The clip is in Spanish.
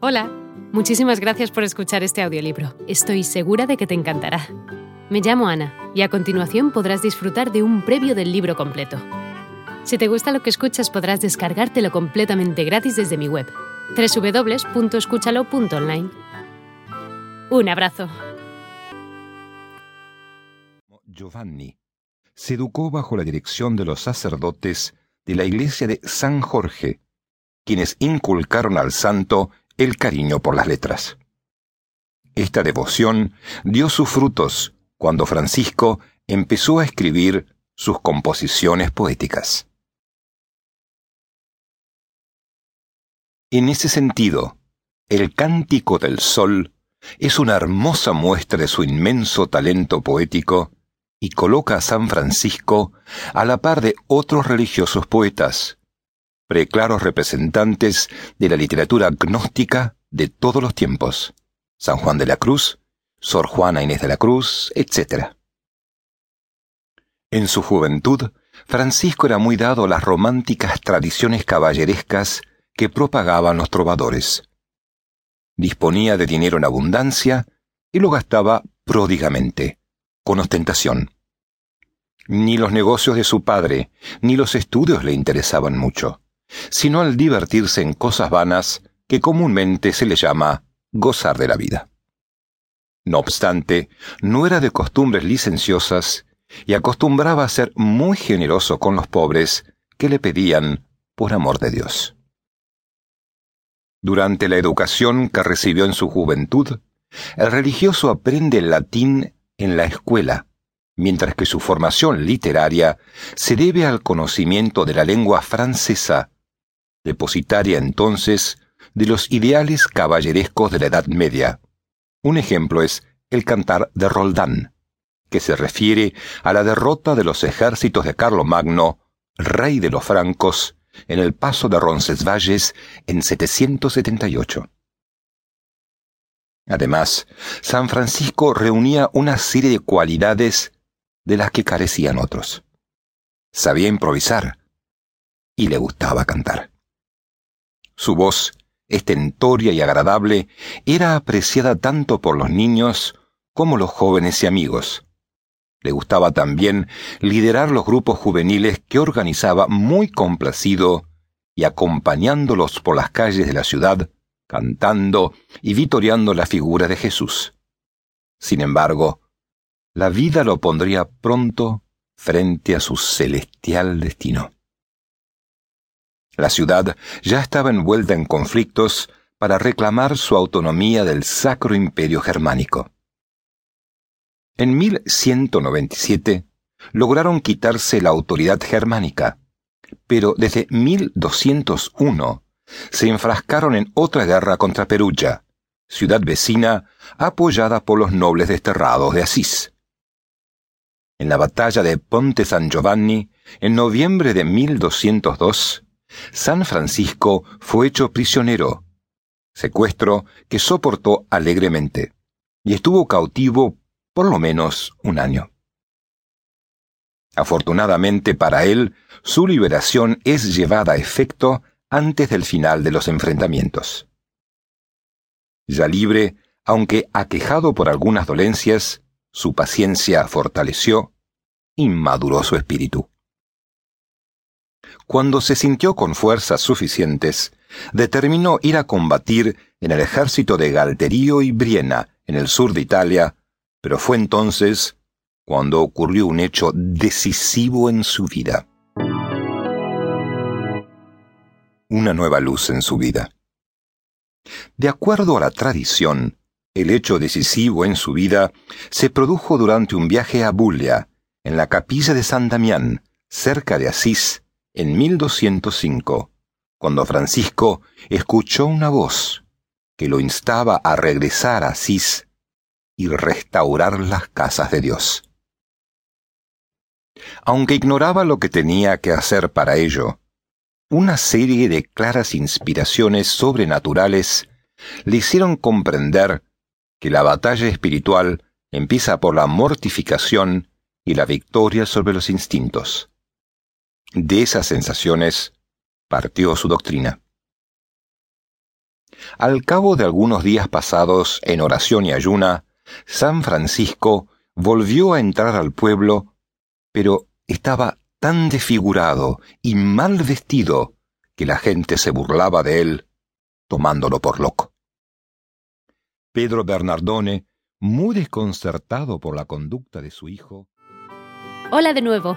Hola, muchísimas gracias por escuchar este audiolibro. Estoy segura de que te encantará. Me llamo Ana y a continuación podrás disfrutar de un previo del libro completo. Si te gusta lo que escuchas podrás descargártelo completamente gratis desde mi web, www.escúchalo.online. Un abrazo. Giovanni se educó bajo la dirección de los sacerdotes de la iglesia de San Jorge, quienes inculcaron al santo el cariño por las letras. Esta devoción dio sus frutos cuando Francisco empezó a escribir sus composiciones poéticas. En ese sentido, el Cántico del Sol es una hermosa muestra de su inmenso talento poético y coloca a San Francisco a la par de otros religiosos poetas, preclaros representantes de la literatura gnóstica de todos los tiempos, San Juan de la Cruz, Sor Juana Inés de la Cruz, etc. En su juventud, Francisco era muy dado a las románticas tradiciones caballerescas que propagaban los trovadores. Disponía de dinero en abundancia y lo gastaba pródigamente, con ostentación. Ni los negocios de su padre, ni los estudios le interesaban mucho sino al divertirse en cosas vanas que comúnmente se le llama gozar de la vida. No obstante, no era de costumbres licenciosas y acostumbraba a ser muy generoso con los pobres que le pedían por amor de Dios. Durante la educación que recibió en su juventud, el religioso aprende el latín en la escuela, mientras que su formación literaria se debe al conocimiento de la lengua francesa depositaria entonces de los ideales caballerescos de la Edad Media. Un ejemplo es el cantar de Roldán, que se refiere a la derrota de los ejércitos de Carlomagno, rey de los francos, en el paso de Roncesvalles en 778. Además, San Francisco reunía una serie de cualidades de las que carecían otros. Sabía improvisar y le gustaba cantar. Su voz, estentoria y agradable, era apreciada tanto por los niños como los jóvenes y amigos. Le gustaba también liderar los grupos juveniles que organizaba muy complacido y acompañándolos por las calles de la ciudad, cantando y vitoreando la figura de Jesús. Sin embargo, la vida lo pondría pronto frente a su celestial destino. La ciudad ya estaba envuelta en conflictos para reclamar su autonomía del Sacro Imperio Germánico. En 1197 lograron quitarse la autoridad germánica, pero desde 1201 se enfrascaron en otra guerra contra Perugia, ciudad vecina apoyada por los nobles desterrados de Asís. En la batalla de Ponte San Giovanni, en noviembre de 1202, San Francisco fue hecho prisionero, secuestro que soportó alegremente, y estuvo cautivo por lo menos un año. Afortunadamente para él, su liberación es llevada a efecto antes del final de los enfrentamientos. Ya libre, aunque aquejado por algunas dolencias, su paciencia fortaleció y maduró su espíritu. Cuando se sintió con fuerzas suficientes, determinó ir a combatir en el ejército de Galterío y Briena, en el sur de Italia, pero fue entonces cuando ocurrió un hecho decisivo en su vida. Una nueva luz en su vida. De acuerdo a la tradición, el hecho decisivo en su vida se produjo durante un viaje a Bulia, en la capilla de San Damián, cerca de Asís, en 1205, cuando Francisco escuchó una voz que lo instaba a regresar a Asís y restaurar las casas de Dios. Aunque ignoraba lo que tenía que hacer para ello, una serie de claras inspiraciones sobrenaturales le hicieron comprender que la batalla espiritual empieza por la mortificación y la victoria sobre los instintos. De esas sensaciones partió su doctrina. Al cabo de algunos días pasados en oración y ayuna, San Francisco volvió a entrar al pueblo, pero estaba tan desfigurado y mal vestido que la gente se burlaba de él, tomándolo por loco. Pedro Bernardone, muy desconcertado por la conducta de su hijo. Hola de nuevo.